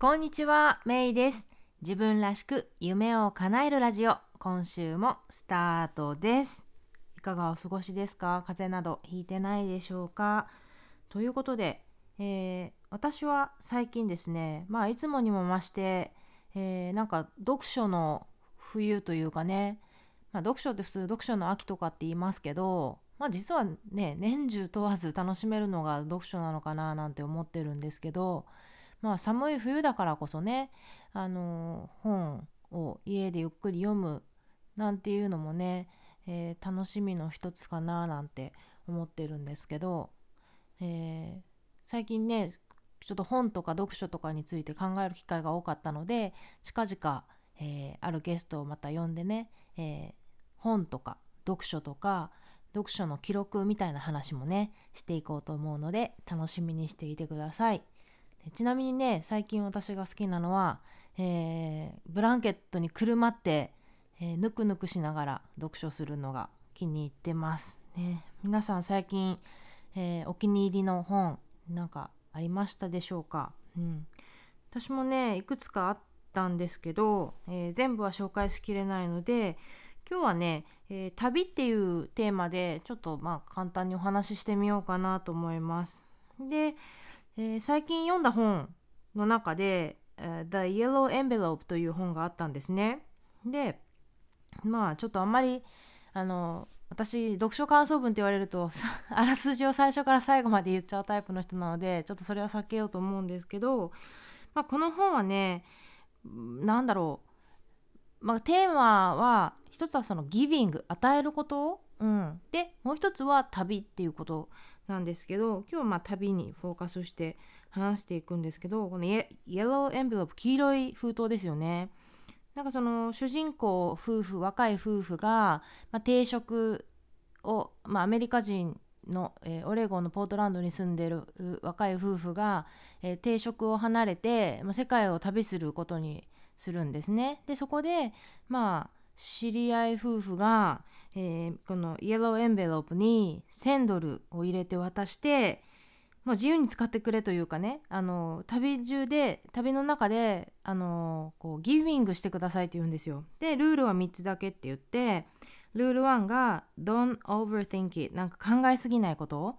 こんにちは、メイです。自分らしく夢を叶えるラジオ、今週もスタートです。いかがお過ごしですか？風邪などひいてないでしょうか？ということで、えー私は最近ですね、まあいつもにも増して、えーなんか読書の冬というかね、まあ、読書って普通読書の秋とかって言いますけど、まあ実はね、年中問わず楽しめるのが読書なのかななんて思ってるんですけど、まあ寒い冬だからこそね、あの本を家でゆっくり読むなんていうのもね、えー楽しみの一つかななんて思ってるんですけど、えー最近ねちょっと本とか読書とかについて考える機会が多かったので近々、えーあるゲストをまた呼んでね、えー本とか読書とか読書の記録みたいな話もねしていこうと思うので楽しみにしていてください。ちなみにね最近私が好きなのは、えーブランケットにくるまって、えぬくぬくしながら読書するのが気に入ってます。ね、皆さん最近、えーお気に入りの本なんかありましたでしょうか、うん、私もねいくつかあったんですけど、えー全部は紹介しきれないので今日はね、えー旅っていうテーマでちょっとまあ簡単にお話ししてみようかなと思います。で、えー最近読んだ本の中で「The Yellow Envelope」という本があったんですね。でまあちょっとあんまりあの私読書感想文って言われると あらすじを最初から最後まで言っちゃうタイプの人なのでちょっとそれは避けようと思うんですけど、まあ、この本はねうんなんだろう、まあ、テーマは一つはそのギビング与えること、うん、でもう一つは旅っていうことなんですけど今日はまあ旅にフォーカスして話していくんですけどこのイエローエンベロープ黄色い封筒ですよね。なんかその主人公夫婦若い夫婦が、まあ、定職を、まあ、アメリカ人の、えーオレゴンのポートランドに住んでる若い夫婦が、えー定職を離れて、まあ、世界を旅することにするんですね。でそこでまあ知り合い夫婦が、えーこのイエローエンベロープに1000ドルを入れて渡してもう自由に使ってくれというかねあの旅中で旅の中であのこうギビングしてくださいって言うんですよ。でルールは3つだけって言ってルール1が Don't overthink it なんか考えすぎないこと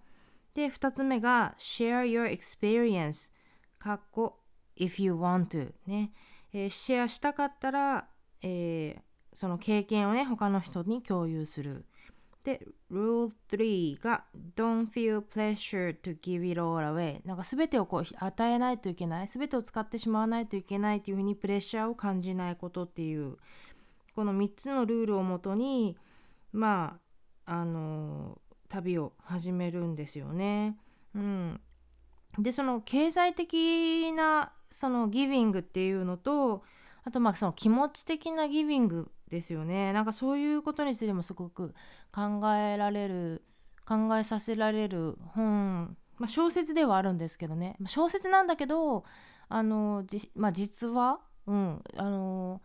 で2つ目が Share your experience かっこ If you want to ね、えーシェアしたかったら、えーその経験をね他の人に共有する。で Rule 3が Don't feel pressure to give it all away なんか全てをこう与えないといけない。全てを使ってしまわないといけないというふうにプレッシャーを感じないことっていう。この3つのルールをもとにまああの旅を始めるんですよね。うん、でその経済的なそのギビングっていうのとあとまあその気持ち的なギビングですよね。なんかそういうことについてもすごく考えられる考えさせられる本、まあ、小説ではあるんですけどね、まあ小説なんだけどあのじ、まあ、実は、うん、あの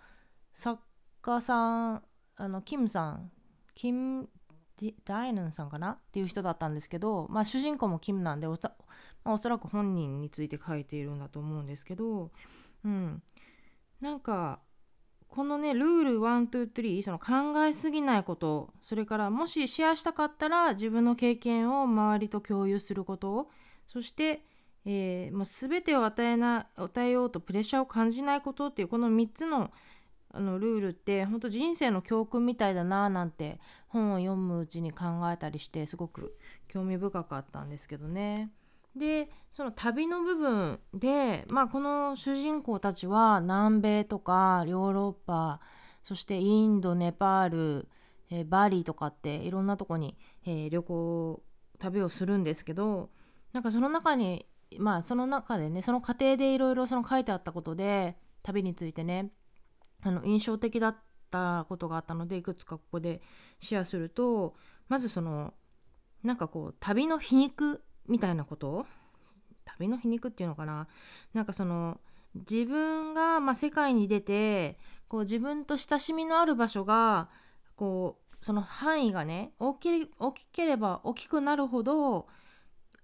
作家さんあのキムさんキム・ダイナンさんかな？っていう人だったんですけど、まあ、主人公もキムなんでおた、ま、おそらく本人について書いているんだと思うんですけど、うん、なんかこのねルール123その考えすぎないことそれからもしシェアしたかったら自分の経験を周りと共有することそして、えーもう全てを与えな与えようとプレッシャーを感じないことっていうこの3つのあのルールって本当人生の教訓みたいだななんて本を読むうちに考えたりしてすごく興味深かったんですけどね。でその旅の部分で、まあ、この主人公たちは南米とかヨーロッパそしてインドネパール、えーバリーとかっていろんなとこに、えー旅行旅をするんですけどなんかその中にまあその中でねその過程でいろいろ書いてあったことで旅についてねあの印象的だったことがあったのでいくつかここでシェアするとまずそのなんかこう旅の皮肉みたいなこと？旅の皮肉っていうのかな？なんかその自分が、まあ、世界に出てこう自分と親しみのある場所がこうその範囲がね大き大きければ大きくなるほど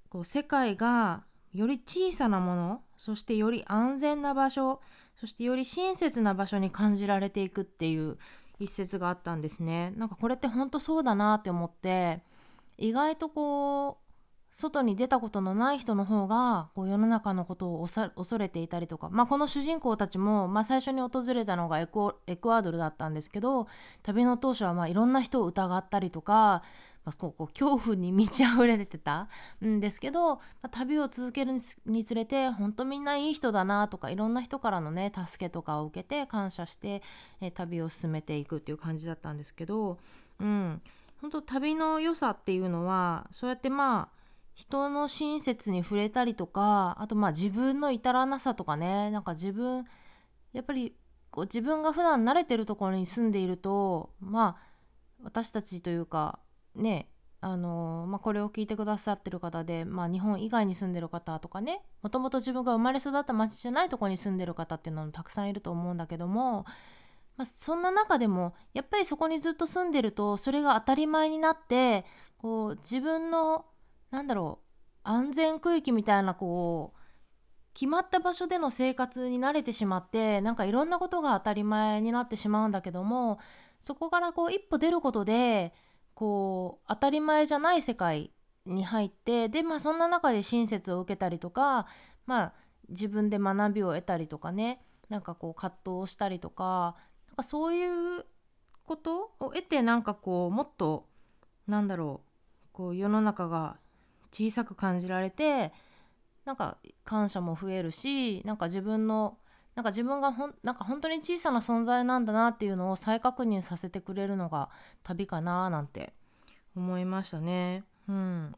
こう世界がより小さなものそしてより安全な場所そしてより親切な場所に感じられていくっていう一節があったんですね。なんかこれって本当そうだなって思って意外とこう外に出たことのない人の方がこう世の中のことを恐れていたりとか、まあ、この主人公たちも、まあ、最初に訪れたのがエクアドルだったんですけど旅の当初はまあいろんな人を疑ったりとか、まあ、こうこう恐怖に満ち溢れてたんですけど、まあ、旅を続けるにつれて本当みんないい人だなとかいろんな人からのね助けとかを受けて感謝して、え、旅を進めていくっていう感じだったんですけど、うん、本当旅の良さっていうのはそうやってまあ人の親切に触れたりとかあとまあ自分の至らなさとかね。なんか自分やっぱりこう自分が普段慣れてるところに住んでいるとまあ私たちというかねあのまあ、これを聞いてくださってる方で、まあ、日本以外に住んでる方とかねもともと自分が生まれ育った町じゃないとこに住んでる方っていうのもたくさんいると思うんだけども、まあ、そんな中でもやっぱりそこにずっと住んでるとそれが当たり前になってこう自分のなんだろう。安全区域みたいなこう決まった場所での生活に慣れてしまってなんかいろんなことが当たり前になってしまうんだけどもそこからこう一歩出ることでこう当たり前じゃない世界に入ってでまあそんな中で親切を受けたりとかまあ自分で学びを得たりとかねなんかこう葛藤をしたりとかなんかそういうことを得てなんかこうもっとなんだろうこう世の中が小さく感じられてなんか感謝も増えるしなんか自分のなんか自分がほんなんか本当に小さな存在なんだなっていうのを再確認させてくれるのが旅かななんて思いましたね。うん、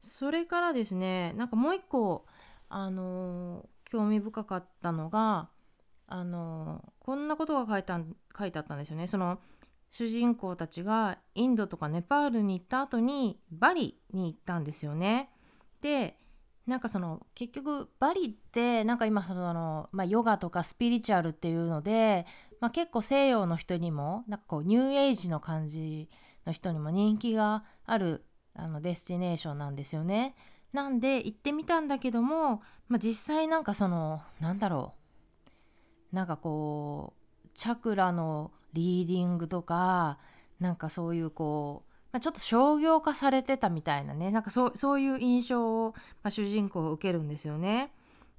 それからですねなんかもう一個あのー、興味深かったのがあのー、こんなことが書いた書いてあったんですよね。その主人公たちがインドとかネパールに行った後にバリに行ったんですよね。でなんかその結局バリってなんか今その、まあ、ヨガとかスピリチュアルっていうので、まあ、結構西洋の人にもなんかこうニューエイジの感じの人にも人気があるあのデスティネーションなんですよね。なんで行ってみたんだけども、まあ、実際なんかそのなんだろうなんかこうチャクラのリーディングとかなんかそういうこう、まあ、ちょっと商業化されてたみたいなねなんかそうそういう印象を、まあ、主人公を受けるんですよね。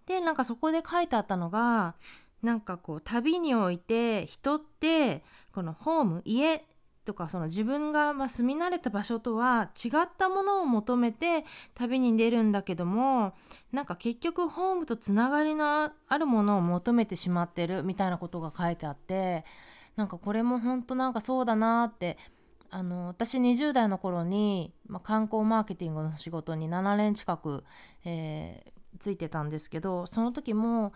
でなんかそこで書いてあったのがなんかこう旅において人ってこのホーム家とかその自分がま住み慣れた場所とは違ったものを求めて旅に出るんだけどもなんか結局ホームとつながりのあるものを求めてしまってるみたいなことが書いてあってなんかこれも本当なんかそうだなってあの私20代の頃に、まあ、観光マーケティングの仕事に7年近く、えー、ついてたんですけどその時も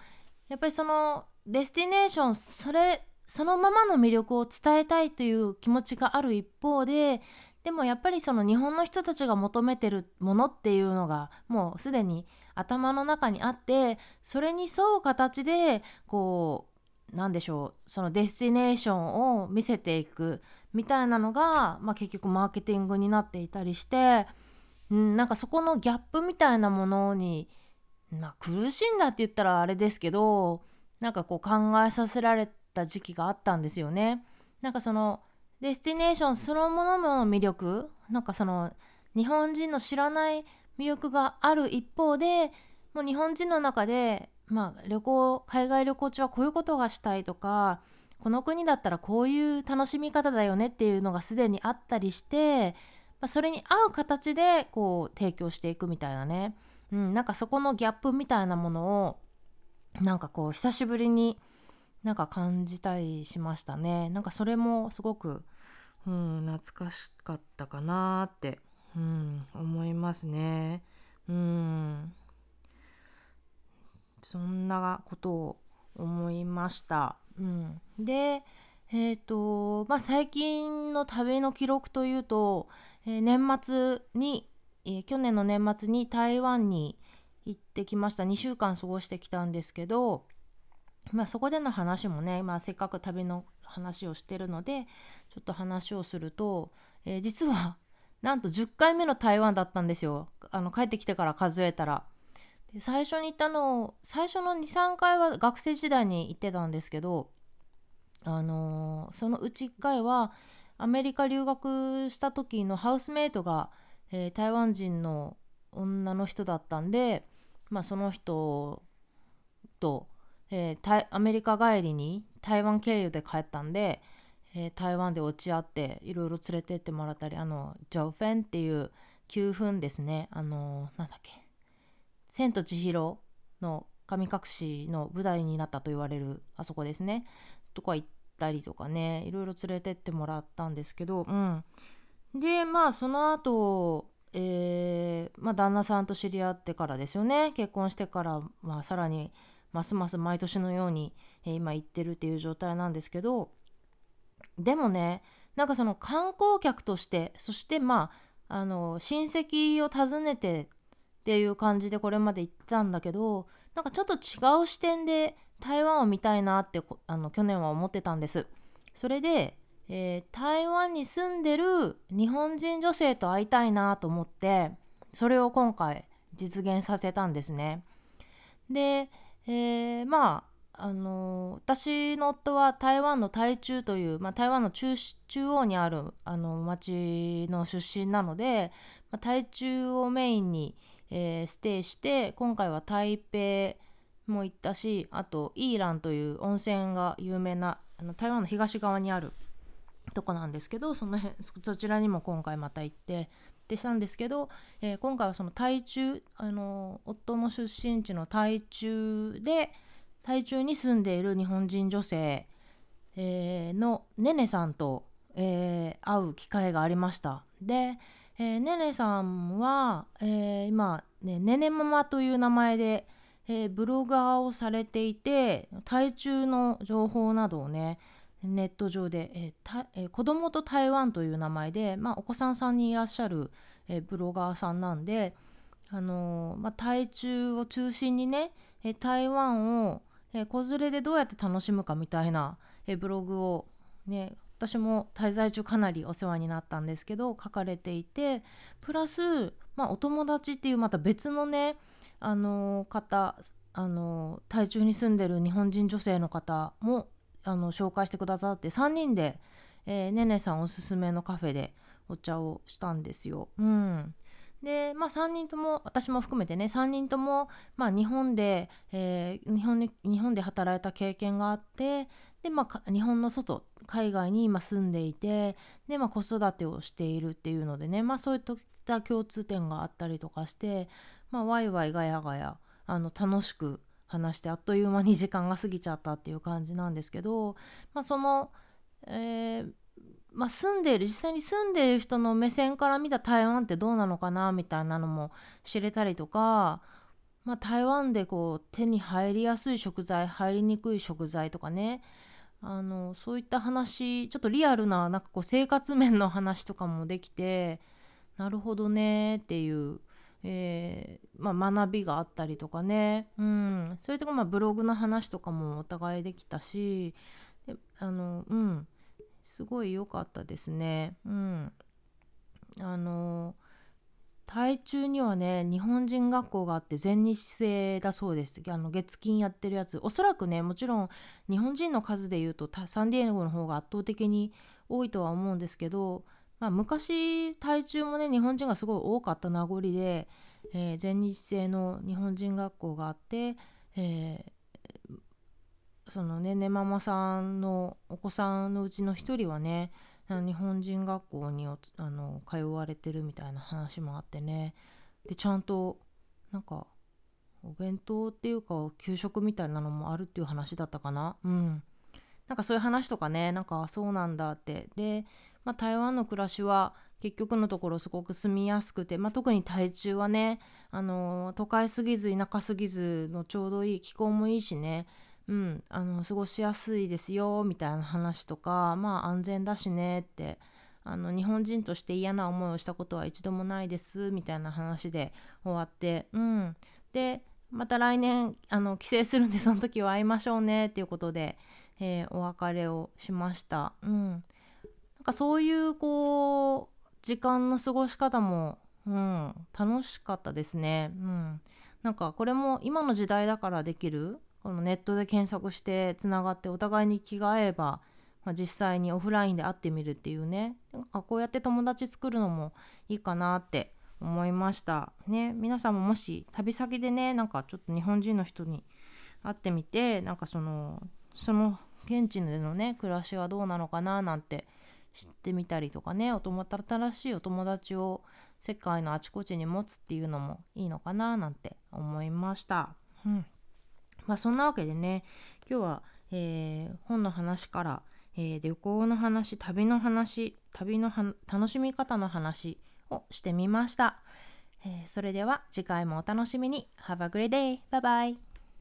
やっぱりそのデスティネーションそれそのままの魅力を伝えたいという気持ちがある一方ででもやっぱりその日本の人たちが求めてるものっていうのがもうすでに頭の中にあってそれに沿う形でこう何でしょうそのデスティネーションを見せていくみたいなのが、まあ、結局マーケティングになっていたりして、うん、なんかそこのギャップみたいなものに、まあ、苦しんだって言ったらあれですけどなんかこう考えさせられた時期があったんですよね。なんかそのデスティネーションそのものの魅力なんかその日本人の知らない魅力がある一方でもう日本人の中でまあ、旅行海外旅行中はこういうことがしたいとかこの国だったらこういう楽しみ方だよねっていうのがすでにあったりして、まあ、それに合う形でこう提供していくみたいなね、うん、なんかそこのギャップみたいなものをなんかこう久しぶりになんか感じたりしましたね。なんかそれもすごく、うん、懐かしかったかなって、うん、思いますね。うん。そんなことを思いました。うん、でえーとまあ、最近の旅の記録というと、えー、年末に、えー、去年の年末に台湾に行ってきました。2週間過ごしてきたんですけど、まあ、そこでの話もね、まあ、せっかく旅の話をしてるのでちょっと話をすると、えー、実はなんと10回目の台湾だったんですよ。あの帰ってきてから数えたら。で最初に行ったの最初の23回は学生時代に行ってたんですけどあのー、そのうち1回はアメリカ留学した時のハウスメイトが、えー、台湾人の女の人だったんで、まあ、その人と、えー、アメリカ帰りに台湾経由で帰ったんで、台湾で落ち合っていろいろ連れてってもらったりあのジョフェンっていう9分ですね。あのなんだっけ「千と千尋」の神隠しの舞台になったと言われるあそこですね。とか行ったりとかね。いろいろ連れてってもらったんですけど。うん。でまあその後えー、まあ、旦那さんと知り合ってからですよね。結婚してから、まあ、さらにますます毎年のように、えー、今行ってるっていう状態なんですけど。でもねなんかその観光客としてそしてまああの親戚を訪ねてっていう感じでこれまで行ってたんだけどなんかちょっと違う視点で台湾を見たいなってあの去年は思ってたんです。それで、えー、台湾に住んでる日本人女性と会いたいなと思ってそれを今回実現させたんですね。で、えー、まああの私の夫は台湾の台中という、まあ、台湾の中央にあるあの町の出身なので、まあ、台中をメインに、えー、ステイして今回は台北も行ったしあとイーランという温泉が有名なあの台湾の東側にあるとこなんですけどその辺そちらにも今回また行ってでしたんですけど、えー、今回はその台中あの夫の出身地の台中で台中に住んでいる日本人女性、えー、のねねさんと、えー、会う機会がありました。で、えー、ねねさんは、えー、今ねねねママという名前で、えー、ブロガーをされていて台中の情報などをねネット上で、えーえー、子供と台湾という名前で、まあ、お子さんさんにいらっしゃる、えー、ブロガーさんなんで、あのー、まあ、台中を中心にね、え台湾を、え子連れでどうやって楽しむかみたいな、えブログをね私も滞在中かなりお世話になったんですけど書かれていてプラス、まあ、お友達っていうまた別のねあの方あの台中に住んでる日本人女性の方もあの紹介してくださって3人で、えー、ねねさんおすすめのカフェでお茶をしたんですよ。うん、でまあ3人とも私も含めてね3人とも、まあ、日本で、えー、日本で日本で働いた経験があってで、まあ、日本の外海外に今住んでいてで、まあ、子育てをしているっていうのでね、まあ、そういった共通点があったりとかして、まあ、ワイワイガヤガヤあの楽しく話してあっという間に時間が過ぎちゃったっていう感じなんですけど、まあ、その、えーまあ、住んでいる実際に住んでいる人の目線から見た台湾ってどうなのかなみたいなのも知れたりとか、まあ、台湾でこう手に入りやすい食材入りにくい食材とかねあのそういった話ちょっとリアルななんかこう生活面の話とかもできてなるほどねっていうえー、まあ、学びがあったりとかね、うん、それとかまあブログの話とかもお互いできたしであの、うん、すごい良かったですね。うん、あの台中にはね日本人学校があって全日制だそうです。あの月金やってるやつ。おそらくねもちろん日本人の数でいうとサンディエゴの方が圧倒的に多いとは思うんですけどまあ、昔台中もね日本人がすごい多かった名残で、えー、全日制の日本人学校があって、えー、そのねねママさんのお子さんのうちの一人はね日本人学校にあの通われてるみたいな話もあってね。でちゃんとなんかお弁当っていうか給食みたいなのもあるっていう話だったかな。うん。なんかそういう話とかねなんかそうなんだって。でまあ、台湾の暮らしは結局のところすごく住みやすくて、まあ、特に台中はね、あの都会すぎず田舎すぎずのちょうどいい気候もいいしね、うん、あの過ごしやすいですよみたいな話とかまあ安全だしねってあの日本人として嫌な思いをしたことは一度もないですみたいな話で終わって、うん、でまた来年あの帰省するんでその時は会いましょうねっていうことで、えー、お別れをしました。うんかそういうこう時間の過ごし方も、うん、楽しかったですね。うん、なんかこれも今の時代だからできるこのネットで検索してつながってお互いに気が合えば、まあ、実際にオフラインで会ってみるっていうね。なんかこうやって友達作るのもいいかなって思いました。ね。皆さんももし旅先でねなんかちょっと日本人の人に会ってみてなんかそのその現地でのね暮らしはどうなのかななんて知ってみたりとかねお友新しいお友達を世界のあちこちに持つっていうのもいいのかななんて思いました。うん。まあそんなわけでね今日は、えー、本の話から、えー、旅行の話旅の話旅の楽しみ方の話をしてみました、えー、それでは次回もお楽しみに Have a great day! Bye bye!